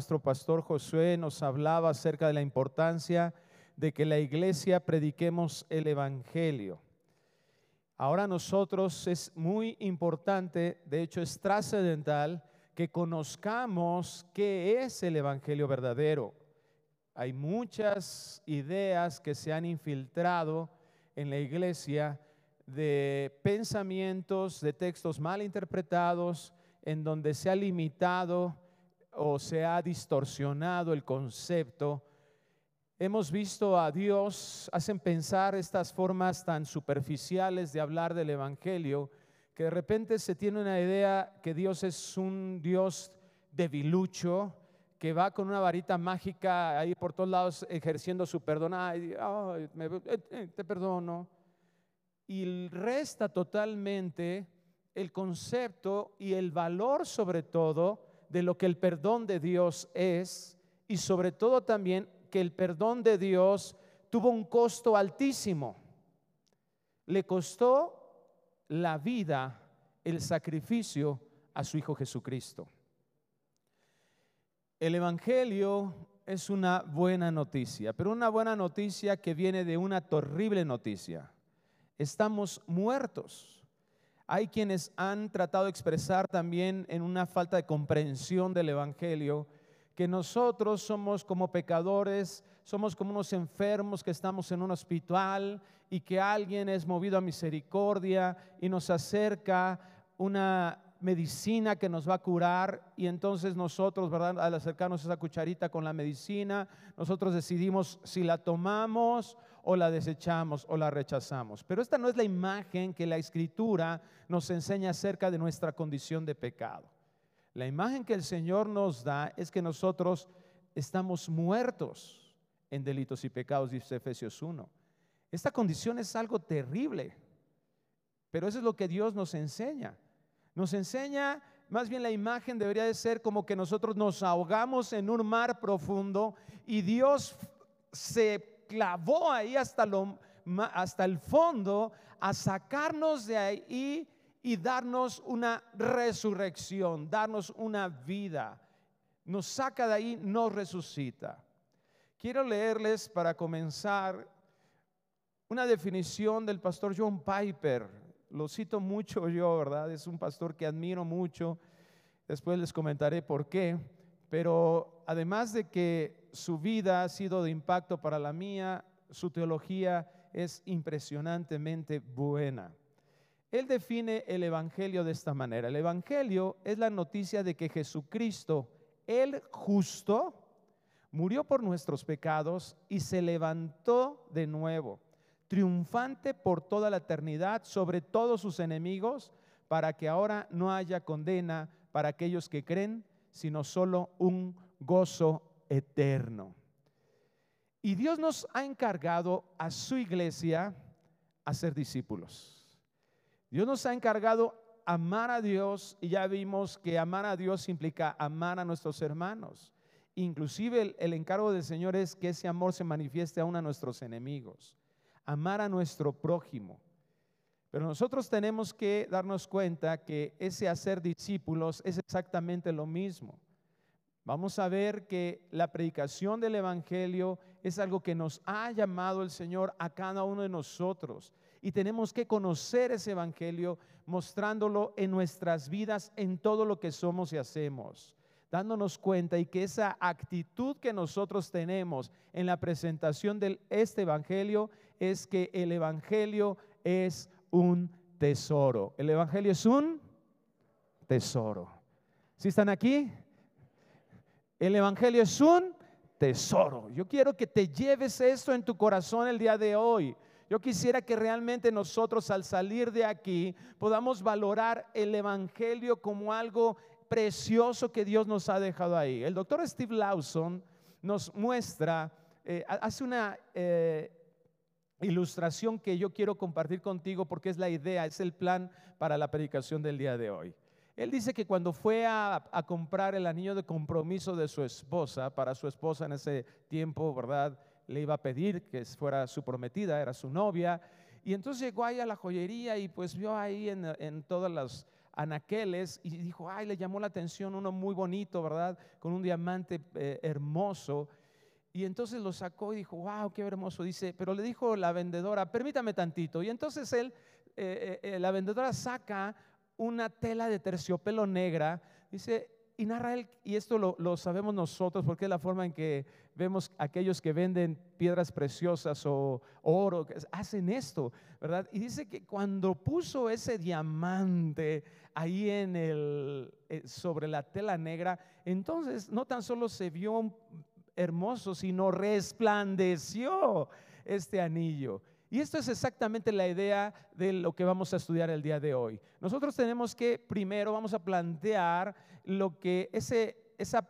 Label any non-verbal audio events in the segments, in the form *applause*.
nuestro pastor Josué nos hablaba acerca de la importancia de que la iglesia prediquemos el Evangelio. Ahora nosotros es muy importante, de hecho es trascendental, que conozcamos qué es el Evangelio verdadero. Hay muchas ideas que se han infiltrado en la iglesia de pensamientos, de textos mal interpretados, en donde se ha limitado o se ha distorsionado el concepto. Hemos visto a Dios, hacen pensar estas formas tan superficiales de hablar del Evangelio, que de repente se tiene una idea que Dios es un Dios debilucho, que va con una varita mágica ahí por todos lados ejerciendo su perdón. Ay, eh, te perdono. Y resta totalmente el concepto y el valor sobre todo de lo que el perdón de Dios es y sobre todo también que el perdón de Dios tuvo un costo altísimo. Le costó la vida, el sacrificio a su Hijo Jesucristo. El Evangelio es una buena noticia, pero una buena noticia que viene de una terrible noticia. Estamos muertos. Hay quienes han tratado de expresar también en una falta de comprensión del Evangelio que nosotros somos como pecadores, somos como unos enfermos que estamos en un hospital y que alguien es movido a misericordia y nos acerca una medicina que nos va a curar y entonces nosotros, ¿verdad? Al acercarnos a esa cucharita con la medicina, nosotros decidimos si la tomamos o la desechamos o la rechazamos. Pero esta no es la imagen que la escritura nos enseña acerca de nuestra condición de pecado. La imagen que el Señor nos da es que nosotros estamos muertos en delitos y pecados, dice Efesios 1. Esta condición es algo terrible, pero eso es lo que Dios nos enseña. Nos enseña, más bien la imagen debería de ser como que nosotros nos ahogamos en un mar profundo y Dios se clavó ahí hasta, lo, hasta el fondo a sacarnos de ahí y darnos una resurrección, darnos una vida. Nos saca de ahí, nos resucita. Quiero leerles para comenzar una definición del pastor John Piper lo cito mucho yo, ¿verdad? Es un pastor que admiro mucho. Después les comentaré por qué. Pero además de que su vida ha sido de impacto para la mía, su teología es impresionantemente buena. Él define el Evangelio de esta manera. El Evangelio es la noticia de que Jesucristo, el justo, murió por nuestros pecados y se levantó de nuevo triunfante por toda la eternidad sobre todos sus enemigos, para que ahora no haya condena para aquellos que creen, sino solo un gozo eterno. Y Dios nos ha encargado a su iglesia a ser discípulos. Dios nos ha encargado amar a Dios y ya vimos que amar a Dios implica amar a nuestros hermanos. Inclusive el, encargo del Señor es que ese amor se manifieste aún a nuestros enemigos amar a nuestro prójimo. Pero nosotros tenemos que darnos cuenta que ese hacer discípulos es exactamente lo mismo. Vamos a ver que la predicación del Evangelio es algo que nos ha llamado el Señor a cada uno de nosotros. Y tenemos que conocer ese Evangelio mostrándolo en nuestras vidas, en todo lo que somos y hacemos dándonos cuenta y que esa actitud que nosotros tenemos en la presentación de este Evangelio es que el Evangelio es un tesoro. El Evangelio es un tesoro. ¿Sí están aquí? El Evangelio es un tesoro. Yo quiero que te lleves esto en tu corazón el día de hoy. Yo quisiera que realmente nosotros al salir de aquí podamos valorar el Evangelio como algo precioso que Dios nos ha dejado ahí. El doctor Steve Lawson nos muestra, eh, hace una eh, ilustración que yo quiero compartir contigo porque es la idea, es el plan para la predicación del día de hoy. Él dice que cuando fue a, comprar el anillo de compromiso de su esposa, para su esposa en ese tiempo, ¿verdad? Le iba a pedir que fuera su prometida, era su novia. Y entonces llegó ahí a la joyería y pues vio ahí en, en todas las anaqueles y dijo, ay, le llamó la atención uno muy bonito, ¿verdad? Con un diamante eh, hermoso. Y entonces lo sacó y dijo, wow, qué hermoso. Dice, pero le dijo la vendedora, permítame tantito. Y entonces él, eh, eh, la vendedora saca una tela de terciopelo negra. Dice, y narra él, y esto lo, sabemos nosotros porque es la forma en que vemos aquellos que venden piedras preciosas o oro, que hacen esto, ¿verdad? Y dice que cuando puso ese diamante ahí en el, eh, sobre la tela negra, entonces no tan solo se vio hermoso, sino resplandeció este anillo. Y esto es exactamente la idea de lo que vamos a estudiar el día de hoy. Nosotros tenemos que primero vamos a plantear lo que ese, esa,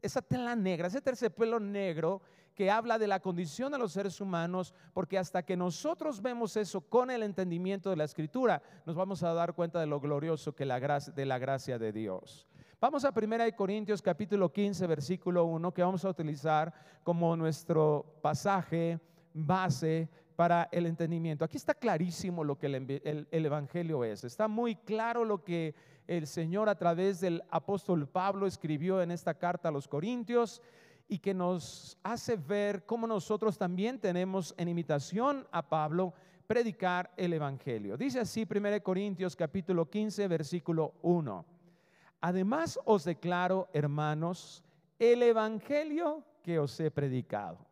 esa tela negra, ese terciopelo negro que habla de la condición de los seres humanos, porque hasta que nosotros vemos eso con el entendimiento de la escritura, nos vamos a dar cuenta de lo glorioso que la gracia, de la gracia de Dios. Vamos a 1 Corintios capítulo 15, versículo 1, que vamos a utilizar como nuestro pasaje base para el entendimiento. Aquí está clarísimo lo que el, Evangelio es. Está muy claro lo que el Señor a través del apóstol Pablo escribió en esta carta a los Corintios y que nos hace ver cómo nosotros también tenemos en imitación a Pablo predicar el Evangelio. Dice así 1 Corintios capítulo 15 versículo 1. Además os declaro, hermanos, el Evangelio que os he predicado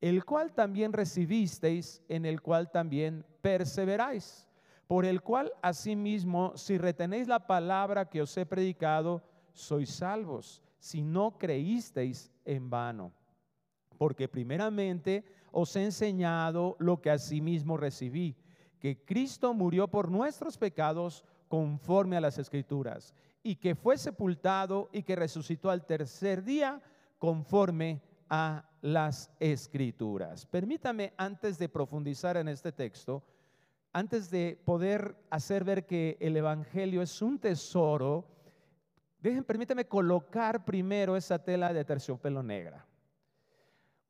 el cual también recibisteis, en el cual también perseveráis, por el cual asimismo, si retenéis la palabra que os he predicado, sois salvos, si no creísteis en vano. Porque primeramente os he enseñado lo que asimismo recibí, que Cristo murió por nuestros pecados conforme a las escrituras, y que fue sepultado y que resucitó al tercer día conforme a las escrituras. Permítame, antes de profundizar en este texto, antes de poder hacer ver que el Evangelio es un tesoro, dejen, permítame colocar primero esa tela de terciopelo negra.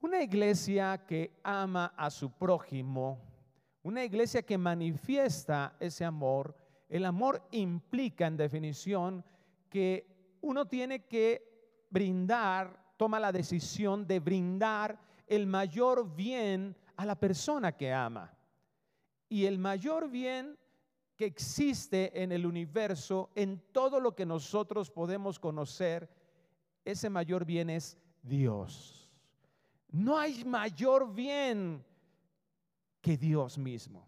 Una iglesia que ama a su prójimo, una iglesia que manifiesta ese amor, el amor implica en definición que uno tiene que brindar toma la decisión de brindar el mayor bien a la persona que ama. Y el mayor bien que existe en el universo, en todo lo que nosotros podemos conocer, ese mayor bien es Dios. No hay mayor bien que Dios mismo.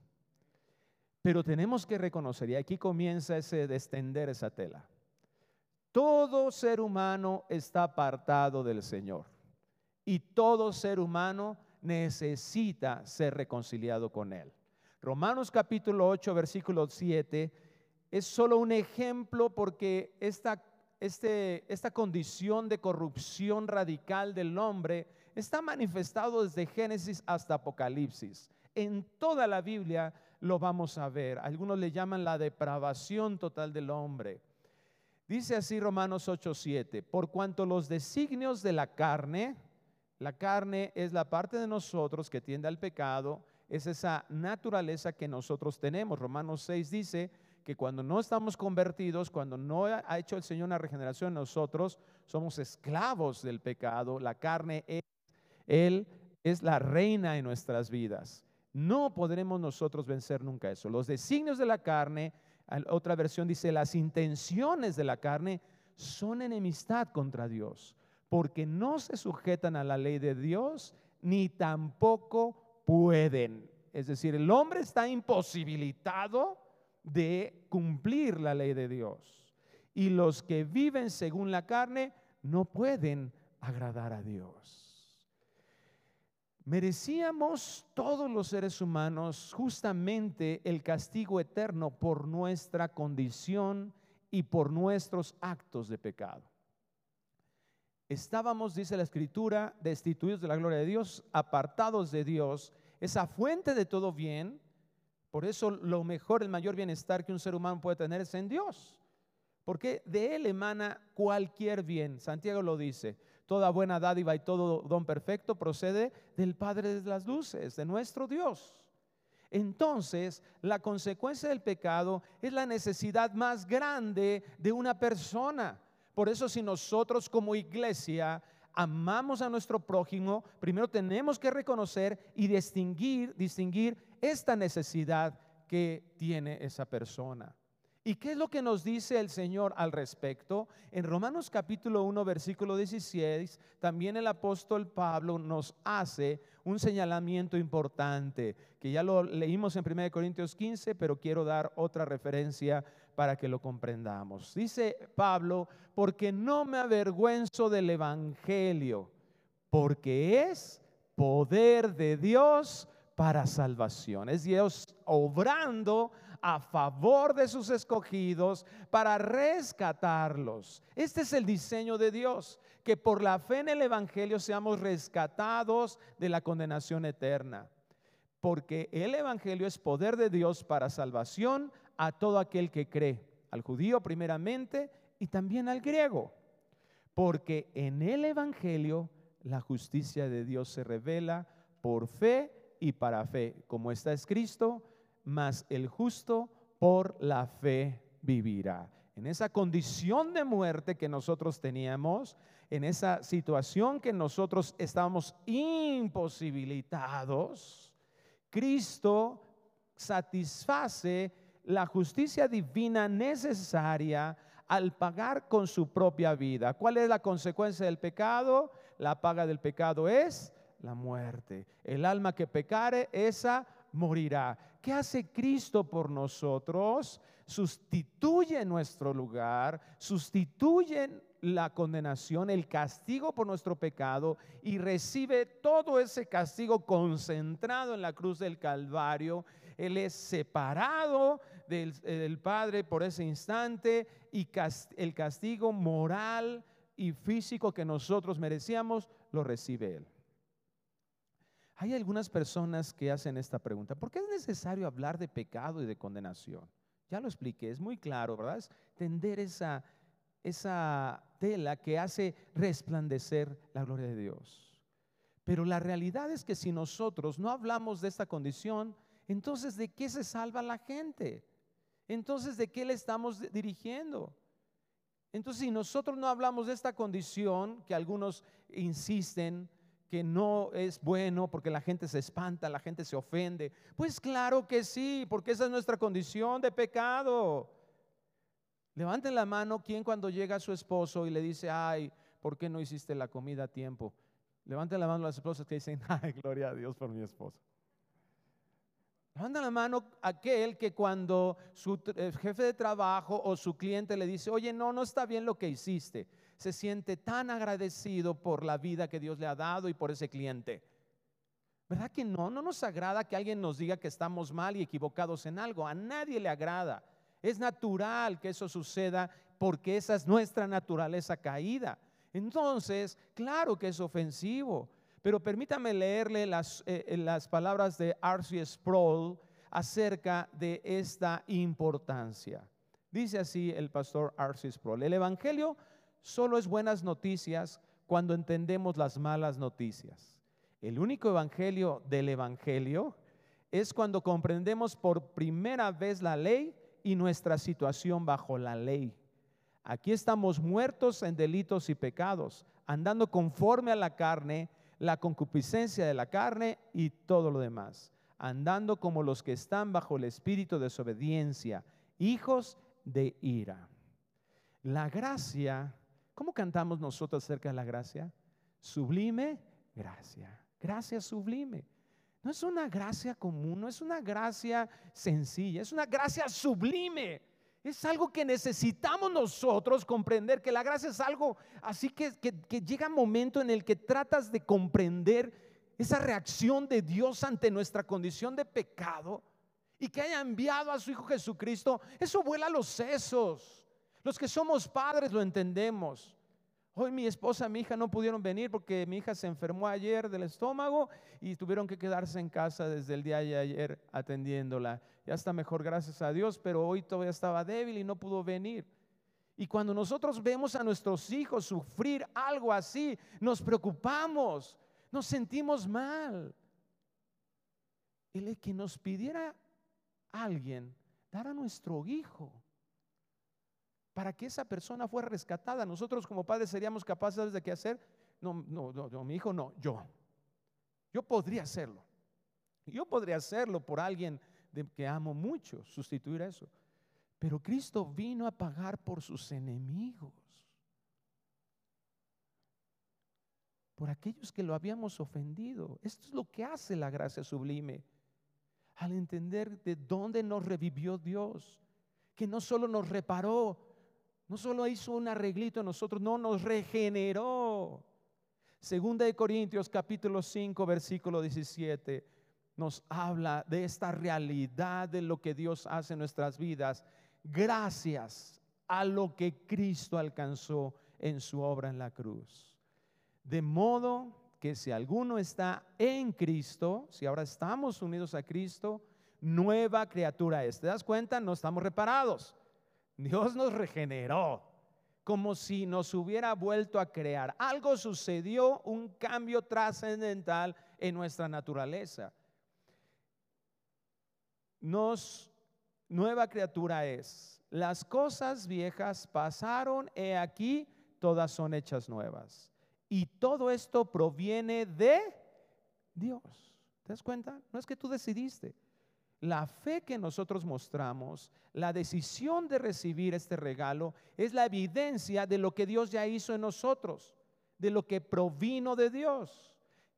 Pero tenemos que reconocer, y aquí comienza ese de extender esa tela. Todo ser humano está apartado del Señor y todo ser humano necesita ser reconciliado con Él. Romanos capítulo 8, versículo 7 es solo un ejemplo porque esta, este, esta condición de corrupción radical del hombre está manifestado desde Génesis hasta Apocalipsis. En toda la Biblia lo vamos a ver. Algunos le llaman la depravación total del hombre. Dice así Romanos 8:7, por cuanto los designios de la carne, la carne es la parte de nosotros que tiende al pecado, es esa naturaleza que nosotros tenemos. Romanos 6 dice que cuando no estamos convertidos, cuando no ha hecho el Señor una regeneración nosotros, somos esclavos del pecado. La carne es, Él es la reina en nuestras vidas. No podremos nosotros vencer nunca eso. Los designios de la carne otra versión dice, las intenciones de la carne son enemistad contra Dios, porque no se sujetan a la ley de Dios, ni tampoco pueden. Es decir, el hombre está imposibilitado de cumplir la ley de Dios. Y los que viven según la carne no pueden agradar a Dios. Merecíamos todos los seres humanos justamente el castigo eterno por nuestra condición y por nuestros actos de pecado. Estábamos, dice la escritura, destituidos de la gloria de Dios, apartados de Dios, esa fuente de todo bien. Por eso lo mejor, el mayor bienestar que un ser humano puede tener es en Dios. Porque de Él emana cualquier bien. Santiago lo dice. Toda buena dádiva y todo don perfecto procede del Padre de las luces, de nuestro Dios. Entonces, la consecuencia del pecado es la necesidad más grande de una persona. Por eso si nosotros como iglesia amamos a nuestro prójimo, primero tenemos que reconocer y distinguir, distinguir esta necesidad que tiene esa persona. ¿Y qué es lo que nos dice el Señor al respecto? En Romanos capítulo 1, versículo 16, también el apóstol Pablo nos hace un señalamiento importante, que ya lo leímos en 1 Corintios 15, pero quiero dar otra referencia para que lo comprendamos. Dice Pablo, porque no me avergüenzo del Evangelio, porque es poder de Dios para salvación. Es Dios obrando a favor de sus escogidos para rescatarlos. Este es el diseño de Dios, que por la fe en el Evangelio seamos rescatados de la condenación eterna. Porque el Evangelio es poder de Dios para salvación a todo aquel que cree, al judío primeramente y también al griego. Porque en el Evangelio la justicia de Dios se revela por fe y para fe, como está escrito, mas el justo por la fe vivirá. En esa condición de muerte que nosotros teníamos, en esa situación que nosotros estábamos imposibilitados, Cristo satisface la justicia divina necesaria al pagar con su propia vida. ¿Cuál es la consecuencia del pecado? La paga del pecado es la muerte. El alma que pecare, esa morirá. ¿Qué hace Cristo por nosotros? Sustituye nuestro lugar, sustituye la condenación, el castigo por nuestro pecado y recibe todo ese castigo concentrado en la cruz del Calvario. Él es separado del, Padre por ese instante y el castigo moral y físico que nosotros merecíamos lo recibe Él. Hay algunas personas que hacen esta pregunta, ¿por qué es necesario hablar de pecado y de condenación? Ya lo expliqué, es muy claro, ¿verdad? Es tender esa, esa tela que hace resplandecer la gloria de Dios. Pero la realidad es que si nosotros no hablamos de esta condición, entonces ¿de qué se salva la gente? Entonces ¿de qué le estamos dirigiendo? Entonces si nosotros no hablamos de esta condición, que algunos insisten, que no es bueno porque la gente se espanta, la gente se ofende. Pues claro que sí, porque esa es nuestra condición de pecado. Levanten la mano quien cuando llega a su esposo y le dice, ay, ¿por qué no hiciste la comida a tiempo? Levanten la mano las esposas que dicen, *laughs* ay, gloria a Dios por mi esposo. Levanten la mano aquel que cuando su eh, jefe de trabajo o su cliente le dice, oye, no, no está bien lo que hiciste se siente tan agradecido por la vida que Dios le ha dado y por ese cliente. ¿Verdad que no? No nos agrada que alguien nos diga que estamos mal y equivocados en algo. A nadie le agrada. Es natural que eso suceda porque esa es nuestra naturaleza caída. Entonces, claro que es ofensivo. Pero permítame leerle las, eh, las palabras de R.C. Sproul acerca de esta importancia. Dice así el pastor R.C. Sproul. El Evangelio solo es buenas noticias cuando entendemos las malas noticias. El único evangelio del evangelio es cuando comprendemos por primera vez la ley y nuestra situación bajo la ley. Aquí estamos muertos en delitos y pecados, andando conforme a la carne, la concupiscencia de la carne y todo lo demás, andando como los que están bajo el espíritu de desobediencia, hijos de ira. La gracia ¿Cómo cantamos nosotros acerca de la gracia? Sublime gracia. Gracia sublime. No es una gracia común, no es una gracia sencilla, es una gracia sublime. Es algo que necesitamos nosotros comprender, que la gracia es algo así que, que, llega un momento en el que tratas de comprender esa reacción de Dios ante nuestra condición de pecado y que haya enviado a su Hijo Jesucristo. Eso vuela los sesos. Los que somos padres lo entendemos. Hoy mi esposa mi hija no pudieron venir porque mi hija se enfermó ayer del estómago y tuvieron que quedarse en casa desde el día de ayer atendiéndola. Ya está mejor, gracias a Dios, pero hoy todavía estaba débil y no pudo venir. Y cuando nosotros vemos a nuestros hijos sufrir algo así, nos preocupamos, nos sentimos mal. el que nos pidiera alguien dar a nuestro hijo para que esa persona fuera rescatada. Nosotros como padres seríamos capaces de qué hacer. No, no, no, mi hijo no, yo. Yo podría hacerlo. Yo podría hacerlo por alguien de, que amo mucho, sustituir eso. Pero Cristo vino a pagar por sus enemigos. Por aquellos que lo habíamos ofendido. Esto es lo que hace la gracia sublime. Al entender de dónde nos revivió Dios. Que no solo nos reparó, no solo hizo un arreglito en nosotros, no nos regeneró. Segunda de Corintios capítulo 5 versículo 17 nos habla de esta realidad de lo que Dios hace en nuestras vidas gracias a lo que Cristo alcanzó en su obra en la cruz. De modo que si alguno está en Cristo, si ahora estamos unidos a Cristo, nueva criatura es. ¿Te das cuenta? No estamos reparados. Dios nos regeneró como si nos hubiera vuelto a crear. Algo sucedió, un cambio trascendental en nuestra naturaleza. Nos nueva criatura es. Las cosas viejas pasaron, he aquí, todas son hechas nuevas. Y todo esto proviene de Dios. ¿Te das cuenta? No es que tú decidiste. La fe que nosotros mostramos, la decisión de recibir este regalo, es la evidencia de lo que Dios ya hizo en nosotros, de lo que provino de Dios.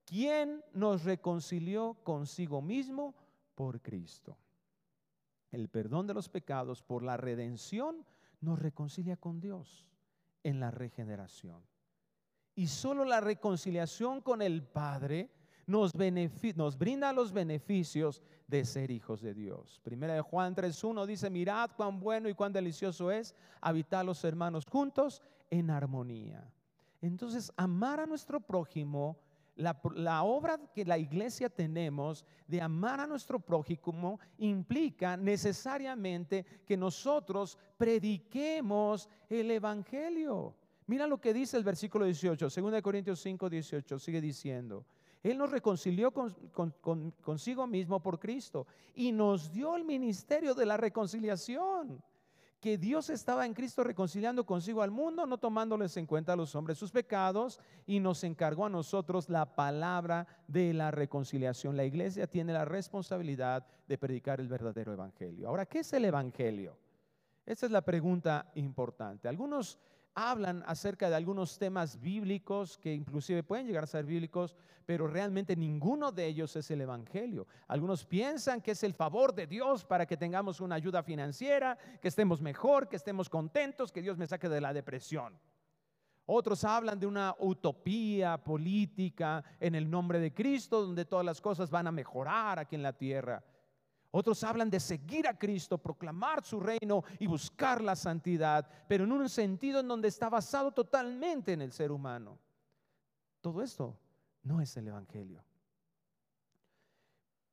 ¿Quién nos reconcilió consigo mismo? Por Cristo. El perdón de los pecados por la redención nos reconcilia con Dios en la regeneración. Y solo la reconciliación con el Padre nos, brinda los beneficios de ser hijos de Dios. Primera de Juan 3.1 dice, mirad cuán bueno y cuán delicioso es habitar los hermanos juntos en armonía. Entonces, amar a nuestro prójimo, la, la, obra que la iglesia tenemos de amar a nuestro prójimo implica necesariamente que nosotros prediquemos el Evangelio. Mira lo que dice el versículo 18, 2 Corintios 5, 18, sigue diciendo. Él nos reconcilió consigo mismo por Cristo y nos dio el ministerio de la reconciliación. Que Dios estaba en Cristo reconciliando consigo al mundo, no tomándoles en cuenta a los hombres sus pecados, y nos encargó a nosotros la palabra de la reconciliación. La iglesia tiene la responsabilidad de predicar el verdadero evangelio. Ahora, ¿qué es el evangelio? Esta es la pregunta importante. Algunos hablan acerca de algunos temas bíblicos que inclusive pueden llegar a ser bíblicos, pero realmente ninguno de ellos es el Evangelio. Algunos piensan que es el favor de Dios para que tengamos una ayuda financiera, que estemos mejor, que estemos contentos, que Dios me saque de la depresión. Otros hablan de una utopía política en el nombre de Cristo, donde todas las cosas van a mejorar aquí en la tierra. Otros hablan de seguir a Cristo, proclamar su reino y buscar la santidad, pero en un sentido en donde está basado totalmente en el ser humano. Todo esto no es el Evangelio.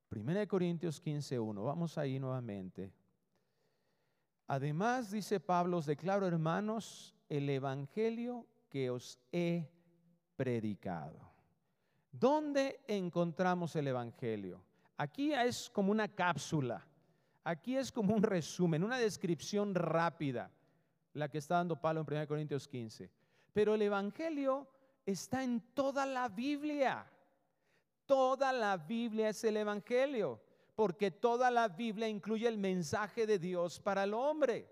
Primera de Corintios 15.1, vamos ahí nuevamente. Además, dice Pablo, os declaro hermanos el Evangelio que os he predicado. ¿Dónde encontramos el Evangelio? Aquí es como una cápsula, aquí es como un resumen, una descripción rápida, la que está dando Pablo en 1 Corintios 15. Pero el Evangelio está en toda la Biblia. Toda la Biblia es el Evangelio, porque toda la Biblia incluye el mensaje de Dios para el hombre.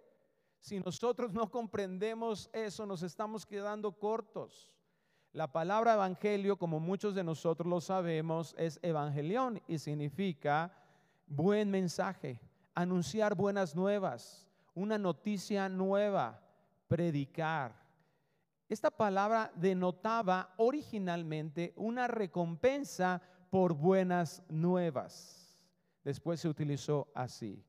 Si nosotros no comprendemos eso, nos estamos quedando cortos. La palabra evangelio, como muchos de nosotros lo sabemos, es evangelión y significa buen mensaje, anunciar buenas nuevas, una noticia nueva, predicar. Esta palabra denotaba originalmente una recompensa por buenas nuevas. Después se utilizó así.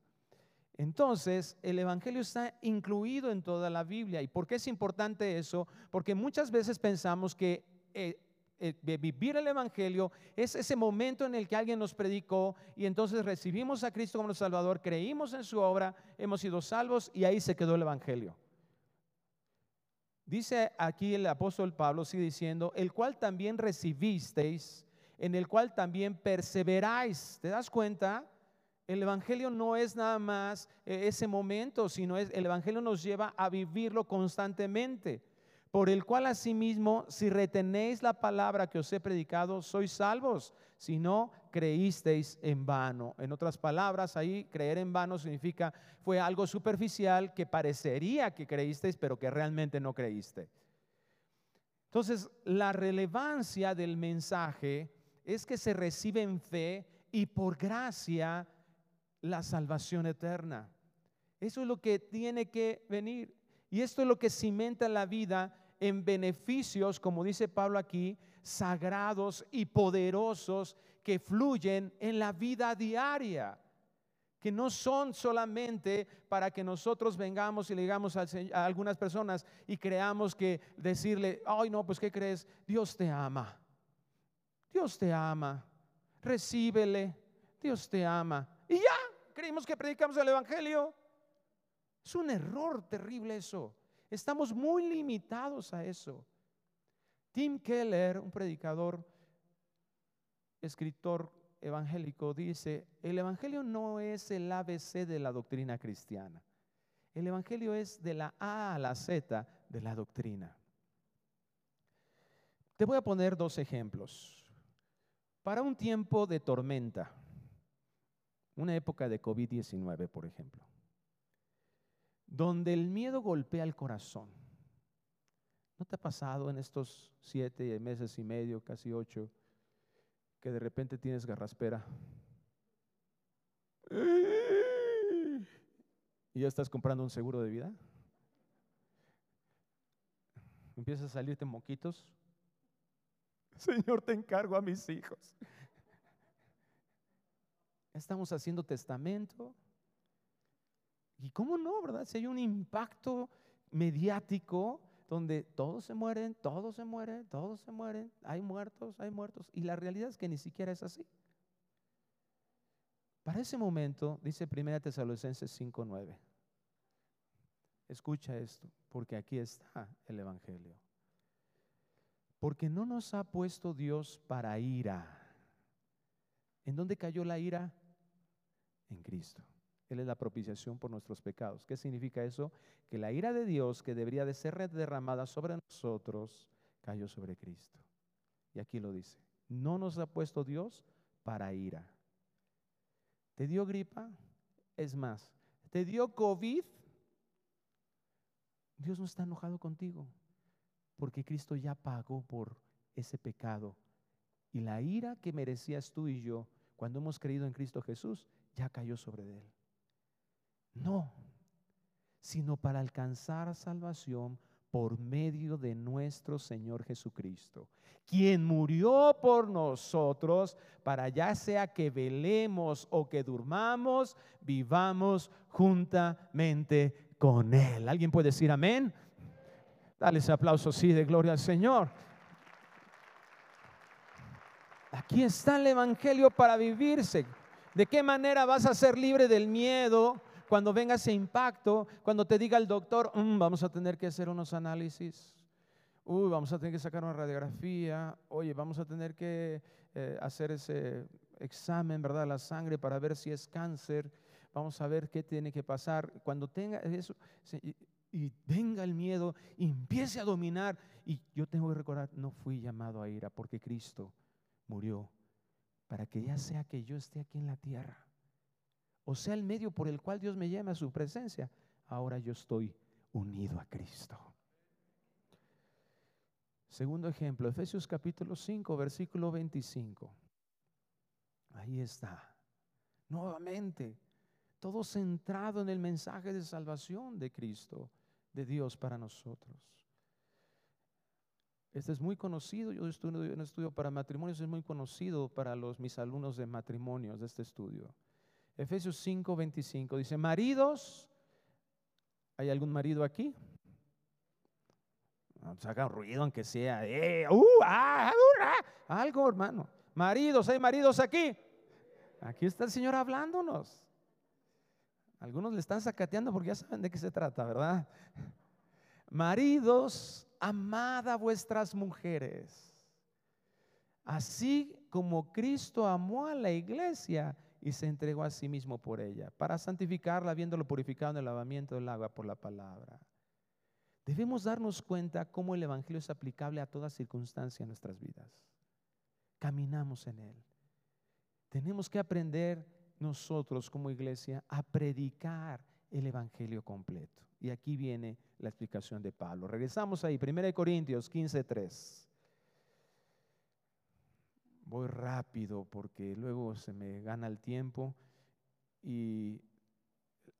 Entonces, el Evangelio está incluido en toda la Biblia. ¿Y por qué es importante eso? Porque muchas veces pensamos que eh, eh, vivir el Evangelio es ese momento en el que alguien nos predicó y entonces recibimos a Cristo como Salvador, creímos en su obra, hemos sido salvos y ahí se quedó el Evangelio. Dice aquí el apóstol Pablo, sigue diciendo, el cual también recibisteis en el cual también perseveráis. ¿Te das cuenta? El Evangelio no es nada más eh, ese momento, sino es, el Evangelio nos lleva a vivirlo constantemente. Por el cual asimismo, si retenéis la palabra que os he predicado, sois salvos. Si no, creísteis en vano. En otras palabras, ahí creer en vano significa fue algo superficial que parecería que creísteis, pero que realmente no creíste. Entonces, la relevancia del mensaje es que se recibe en fe y por gracia la salvación eterna. Eso es lo que tiene que venir. Y esto es lo que cimenta la vida en beneficios, como dice Pablo aquí, sagrados y poderosos que fluyen en la vida diaria, que no son solamente para que nosotros vengamos y le digamos a, algunas personas y creamos que decirle, ay no, pues ¿qué crees? Dios te ama. Dios te ama. Recíbele. Dios te ama. Y ya, creímos que predicamos el Evangelio. Es un error terrible eso. Estamos muy limitados a eso. Tim Keller, un predicador, escritor evangélico, dice, el Evangelio no es el ABC de la doctrina cristiana. El Evangelio es de la A a la Z de la doctrina. Te voy a poner dos ejemplos. Para un tiempo de tormenta, una época de COVID-19, por ejemplo, donde el miedo golpea el corazón. ¿No te ha pasado en estos siete meses y medio, casi ocho, que de repente tienes garraspera? ¿Y ya estás comprando un seguro de vida? Empiezas a salirte moquitos. Señor, te encargo a mis hijos. Estamos haciendo testamento. ¿Y cómo no, verdad? Si hay un impacto mediático donde todos se mueren, todos se mueren, todos se mueren, hay muertos, hay muertos. Y la realidad es que ni siquiera es así. Para ese momento, dice 1 Tesalonicenses 5:9. Escucha esto, porque aquí está el Evangelio. Porque no nos ha puesto Dios para ira. ¿En dónde cayó la ira? En Cristo. Él es la propiciación por nuestros pecados. ¿Qué significa eso? Que la ira de Dios que debería de ser derramada sobre nosotros cayó sobre Cristo. Y aquí lo dice. No nos ha puesto Dios para ira. ¿Te dio gripa? Es más, ¿te dio COVID? Dios no está enojado contigo porque Cristo ya pagó por ese pecado. Y la ira que merecías tú y yo cuando hemos creído en Cristo Jesús ya cayó sobre él. No, sino para alcanzar salvación por medio de nuestro Señor Jesucristo, quien murió por nosotros para ya sea que velemos o que durmamos, vivamos juntamente con Él. ¿Alguien puede decir amén? Dale ese aplauso, sí, de gloria al Señor. Aquí está el Evangelio para vivirse. ¿De qué manera vas a ser libre del miedo cuando venga ese impacto? Cuando te diga el doctor, mm, vamos a tener que hacer unos análisis. Uy, vamos a tener que sacar una radiografía. Oye, vamos a tener que eh, hacer ese examen, ¿verdad? La sangre para ver si es cáncer. Vamos a ver qué tiene que pasar. Cuando tenga eso, y venga el miedo y empiece a dominar. Y yo tengo que recordar, no fui llamado a ira porque Cristo murió para que ya sea que yo esté aquí en la tierra, o sea el medio por el cual Dios me llama a su presencia, ahora yo estoy unido a Cristo. Segundo ejemplo, Efesios capítulo 5, versículo 25. Ahí está. Nuevamente, todo centrado en el mensaje de salvación de Cristo de Dios para nosotros. Este es muy conocido, yo estudio estudio para matrimonios, es muy conocido para los, mis alumnos de matrimonios de este estudio. Efesios 5, 25 dice, maridos, ¿hay algún marido aquí? No, pues ruido aunque sea, eh, uh, ah, ah, algo hermano. Maridos, ¿hay maridos aquí? Aquí está el Señor hablándonos. Algunos le están sacateando porque ya saben de qué se trata, ¿verdad? Maridos, amad a vuestras mujeres, así como Cristo amó a la iglesia y se entregó a sí mismo por ella, para santificarla, habiéndolo purificado en el lavamiento del agua por la palabra. Debemos darnos cuenta cómo el Evangelio es aplicable a toda circunstancia en nuestras vidas. Caminamos en él. Tenemos que aprender nosotros como iglesia a predicar el Evangelio completo. Y aquí viene la explicación de Pablo. Regresamos ahí, 1 Corintios 15:3. Voy rápido porque luego se me gana el tiempo y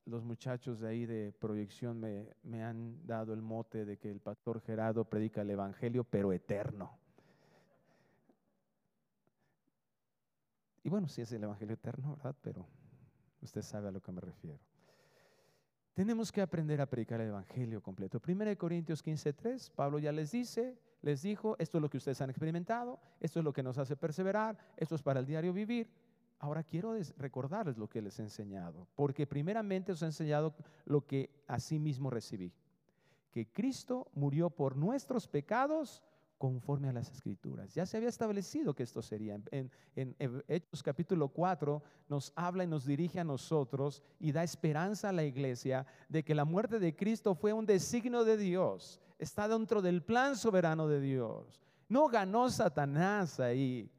los muchachos de ahí de proyección me, me han dado el mote de que el pastor Gerardo predica el Evangelio, pero eterno. Y bueno, sí es el Evangelio eterno, ¿verdad? Pero usted sabe a lo que me refiero. Tenemos que aprender a predicar el Evangelio completo. 1 Corintios 15:3, Pablo ya les dice, les dijo, esto es lo que ustedes han experimentado, esto es lo que nos hace perseverar, esto es para el diario vivir. Ahora quiero recordarles lo que les he enseñado, porque primeramente os he enseñado lo que sí mismo recibí, que Cristo murió por nuestros pecados conforme a las escrituras. Ya se había establecido que esto sería. En, Hechos capítulo 4 nos habla y nos dirige a nosotros y da esperanza a la iglesia de que la muerte de Cristo fue un designio de Dios, está dentro del plan soberano de Dios. No ganó Satanás ahí.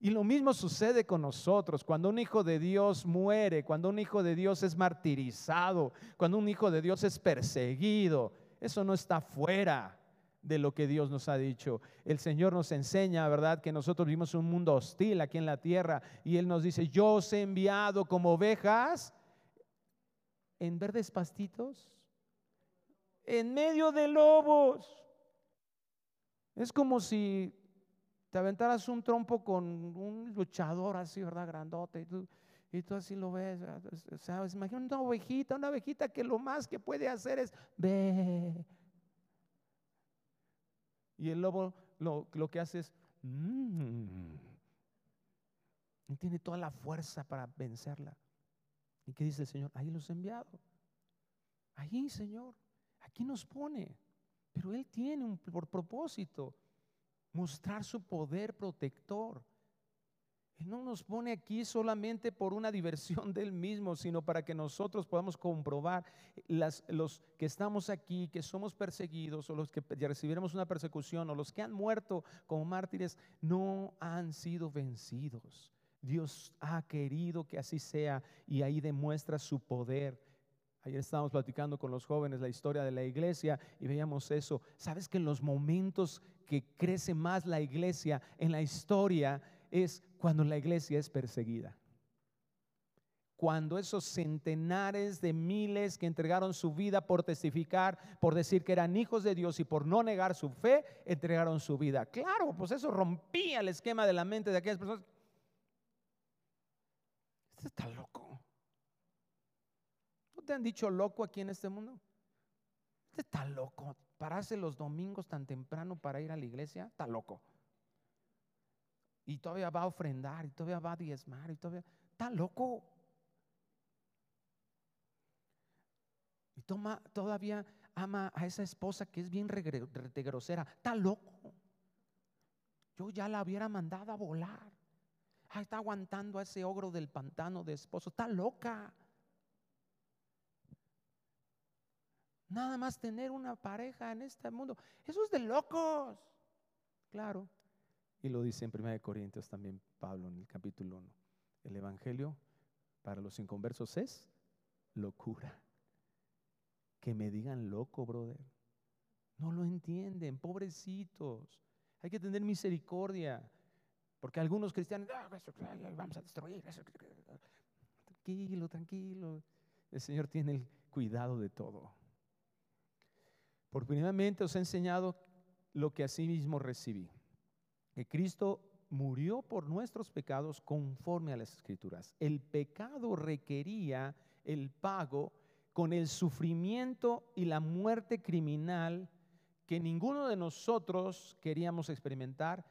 Y lo mismo sucede con nosotros. Cuando un hijo de Dios muere, cuando un hijo de Dios es martirizado, cuando un hijo de Dios es perseguido, eso no está fuera de lo que Dios nos ha dicho. El Señor nos enseña, ¿verdad?, que nosotros vivimos un mundo hostil aquí en la tierra y Él nos dice, yo os he enviado como ovejas en verdes pastitos, en medio de lobos. Es como si te aventaras un trompo con un luchador así, ¿verdad? Grandote. Y tú, y tú así lo ves. ¿sabes? Imagina una ovejita, una ovejita que lo más que puede hacer es ve. Y el lobo lo, lo que hace es, mmm, y tiene toda la fuerza para vencerla. ¿Y qué dice el Señor? Ahí los he enviado. Ahí, Señor. Aquí nos pone. Pero Él tiene un por propósito mostrar su poder protector. No nos pone aquí solamente por una diversión *laughs* del mismo, sino para que nosotros podamos comprobar los que estamos aquí, que somos perseguidos o los que recibiremos una persecución o los que han muerto como mártires, no han sido vencidos. Dios ha querido que así sea y ahí demuestra su poder. Ayer estábamos platicando con los jóvenes la historia de la iglesia y veíamos eso. ¿Sabes que en los momentos que crece más la iglesia en la historia es cuando la iglesia es perseguida? Cuando esos centenares de miles que entregaron su vida por testificar, por decir que eran hijos de Dios y por no negar su fe, entregaron su vida. Claro, pues eso rompía el esquema de la mente de aquellas personas. Este está loco te han dicho loco aquí en este mundo? Usted está loco. Pararse los domingos tan temprano para ir a la iglesia, está loco. Y todavía va a ofrendar, y todavía va a diezmar, y todavía está loco. Y toma, todavía ama a esa esposa que es bien grosera, está loco. Yo ya la hubiera mandado a volar. Ah, está aguantando a ese ogro del pantano de esposo, está loca. Nada más tener una pareja en este mundo. Eso es de locos. Claro. Y lo dice en 1 Corintios también Pablo en el capítulo 1. El Evangelio para los inconversos es locura. Que me digan loco, brother. No lo entienden, pobrecitos. Hay que tener misericordia. Porque algunos cristianos, ah, vamos a destruir. Tranquilo, tranquilo. El Señor tiene el cuidado de todo. Por primeramente os he enseñado lo que mismo recibí, que Cristo murió por nuestros pecados conforme a las escrituras. El pecado requería el pago con el sufrimiento y la muerte criminal que ninguno de nosotros queríamos experimentar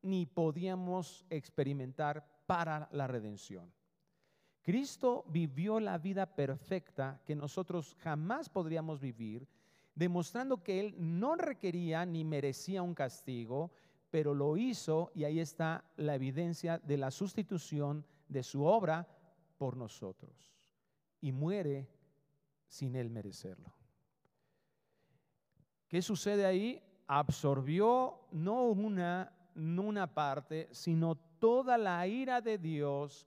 ni podíamos experimentar para la redención. Cristo vivió la vida perfecta que nosotros jamás podríamos vivir demostrando que él no requería ni merecía un castigo, pero lo hizo y ahí está la evidencia de la sustitución de su obra por nosotros. Y muere sin él merecerlo. ¿Qué sucede ahí? Absorbió no una, no una parte, sino toda la ira de Dios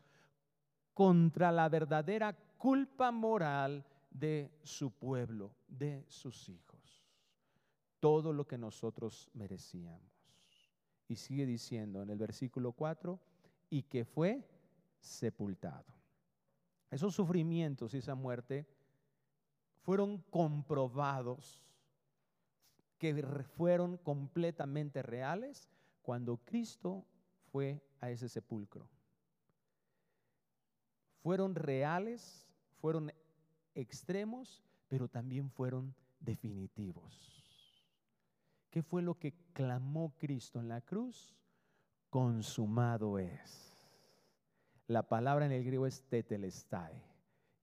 contra la verdadera culpa moral de su pueblo, de sus hijos. Todo lo que nosotros merecíamos. Y sigue diciendo en el versículo 4, y que fue sepultado. Esos sufrimientos y esa muerte fueron comprobados, que fueron completamente reales cuando Cristo fue a ese sepulcro. Fueron reales, fueron extremos, pero también fueron definitivos. ¿Qué fue lo que clamó Cristo en la cruz? Consumado es. La palabra en el griego es tetelestai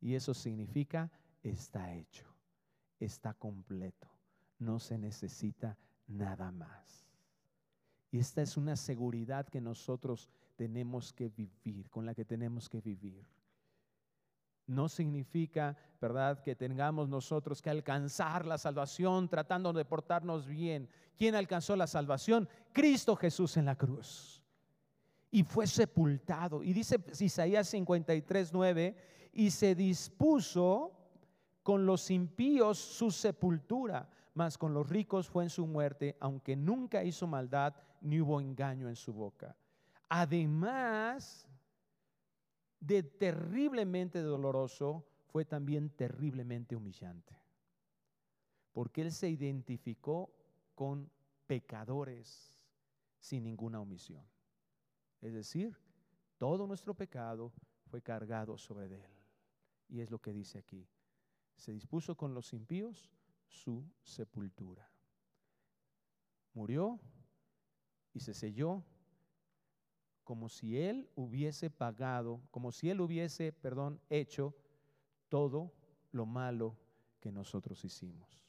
y eso significa está hecho, está completo, no se necesita nada más. Y esta es una seguridad que nosotros tenemos que vivir, con la que tenemos que vivir. No significa, ¿verdad?, que tengamos nosotros que alcanzar la salvación tratando de portarnos bien. ¿Quién alcanzó la salvación? Cristo Jesús en la cruz. Y fue sepultado. Y dice Isaías 53, 9, y se dispuso con los impíos su sepultura, mas con los ricos fue en su muerte, aunque nunca hizo maldad ni hubo engaño en su boca. Además, de terriblemente doloroso, fue también terriblemente humillante. Porque Él se identificó con pecadores sin ninguna omisión. Es decir, todo nuestro pecado fue cargado sobre Él. Y es lo que dice aquí. Se dispuso con los impíos su sepultura. Murió y se selló como si él hubiese pagado, como si él hubiese, perdón, hecho todo lo malo que nosotros hicimos.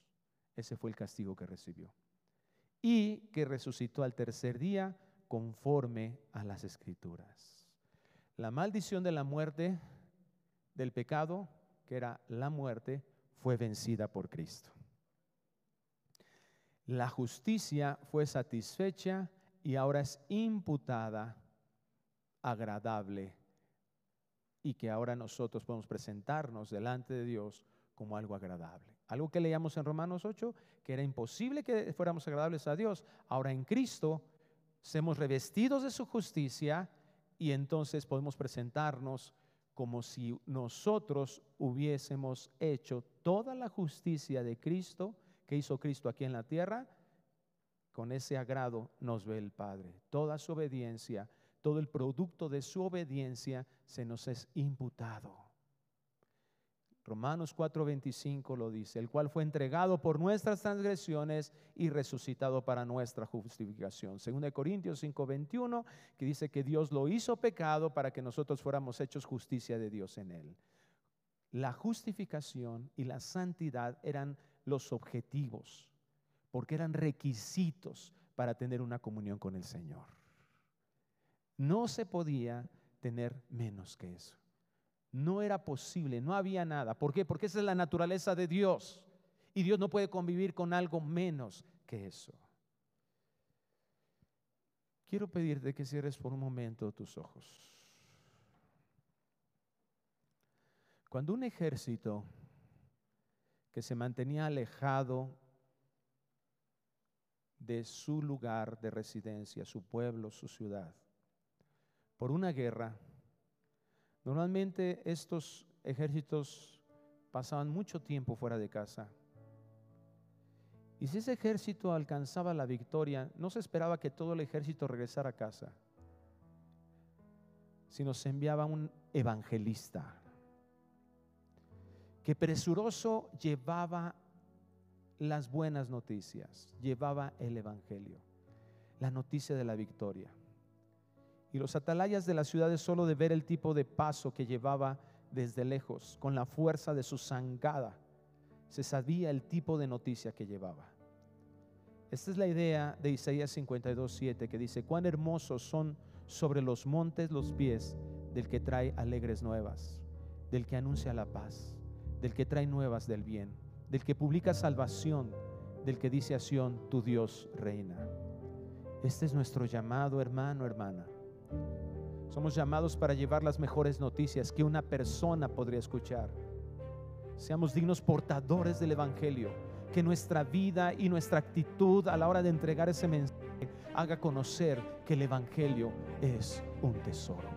Ese fue el castigo que recibió. Y que resucitó al tercer día conforme a las escrituras. La maldición de la muerte, del pecado, que era la muerte, fue vencida por Cristo. La justicia fue satisfecha y ahora es imputada agradable y que ahora nosotros podemos presentarnos delante de Dios como algo agradable. Algo que leíamos en Romanos 8, que era imposible que fuéramos agradables a Dios. Ahora en Cristo somos revestidos de su justicia y entonces podemos presentarnos como si nosotros hubiésemos hecho toda la justicia de Cristo que hizo Cristo aquí en la tierra. Con ese agrado nos ve el Padre. Toda su obediencia todo el producto de su obediencia se nos es imputado. Romanos 4:25 lo dice, el cual fue entregado por nuestras transgresiones y resucitado para nuestra justificación. Según de Corintios 5:21, que dice que Dios lo hizo pecado para que nosotros fuéramos hechos justicia de Dios en él. La justificación y la santidad eran los objetivos, porque eran requisitos para tener una comunión con el Señor. No se podía tener menos que eso. No era posible, no había nada. ¿Por qué? Porque esa es la naturaleza de Dios. Y Dios no puede convivir con algo menos que eso. Quiero pedirte que cierres por un momento tus ojos. Cuando un ejército que se mantenía alejado de su lugar de residencia, su pueblo, su ciudad, por una guerra, normalmente estos ejércitos pasaban mucho tiempo fuera de casa. Y si ese ejército alcanzaba la victoria, no se esperaba que todo el ejército regresara a casa, sino se enviaba un evangelista que presuroso llevaba las buenas noticias, llevaba el evangelio, la noticia de la victoria. Y los atalayas de las ciudades solo de ver el tipo de paso que llevaba desde lejos, con la fuerza de su zangada, se sabía el tipo de noticia que llevaba. Esta es la idea de Isaías 52, 7, que dice, cuán hermosos son sobre los montes los pies del que trae alegres nuevas, del que anuncia la paz, del que trae nuevas del bien, del que publica salvación, del que dice a Sión, tu Dios reina. Este es nuestro llamado, hermano, hermana. Somos llamados para llevar las mejores noticias que una persona podría escuchar. Seamos dignos portadores del Evangelio. Que nuestra vida y nuestra actitud a la hora de entregar ese mensaje haga conocer que el Evangelio es un tesoro.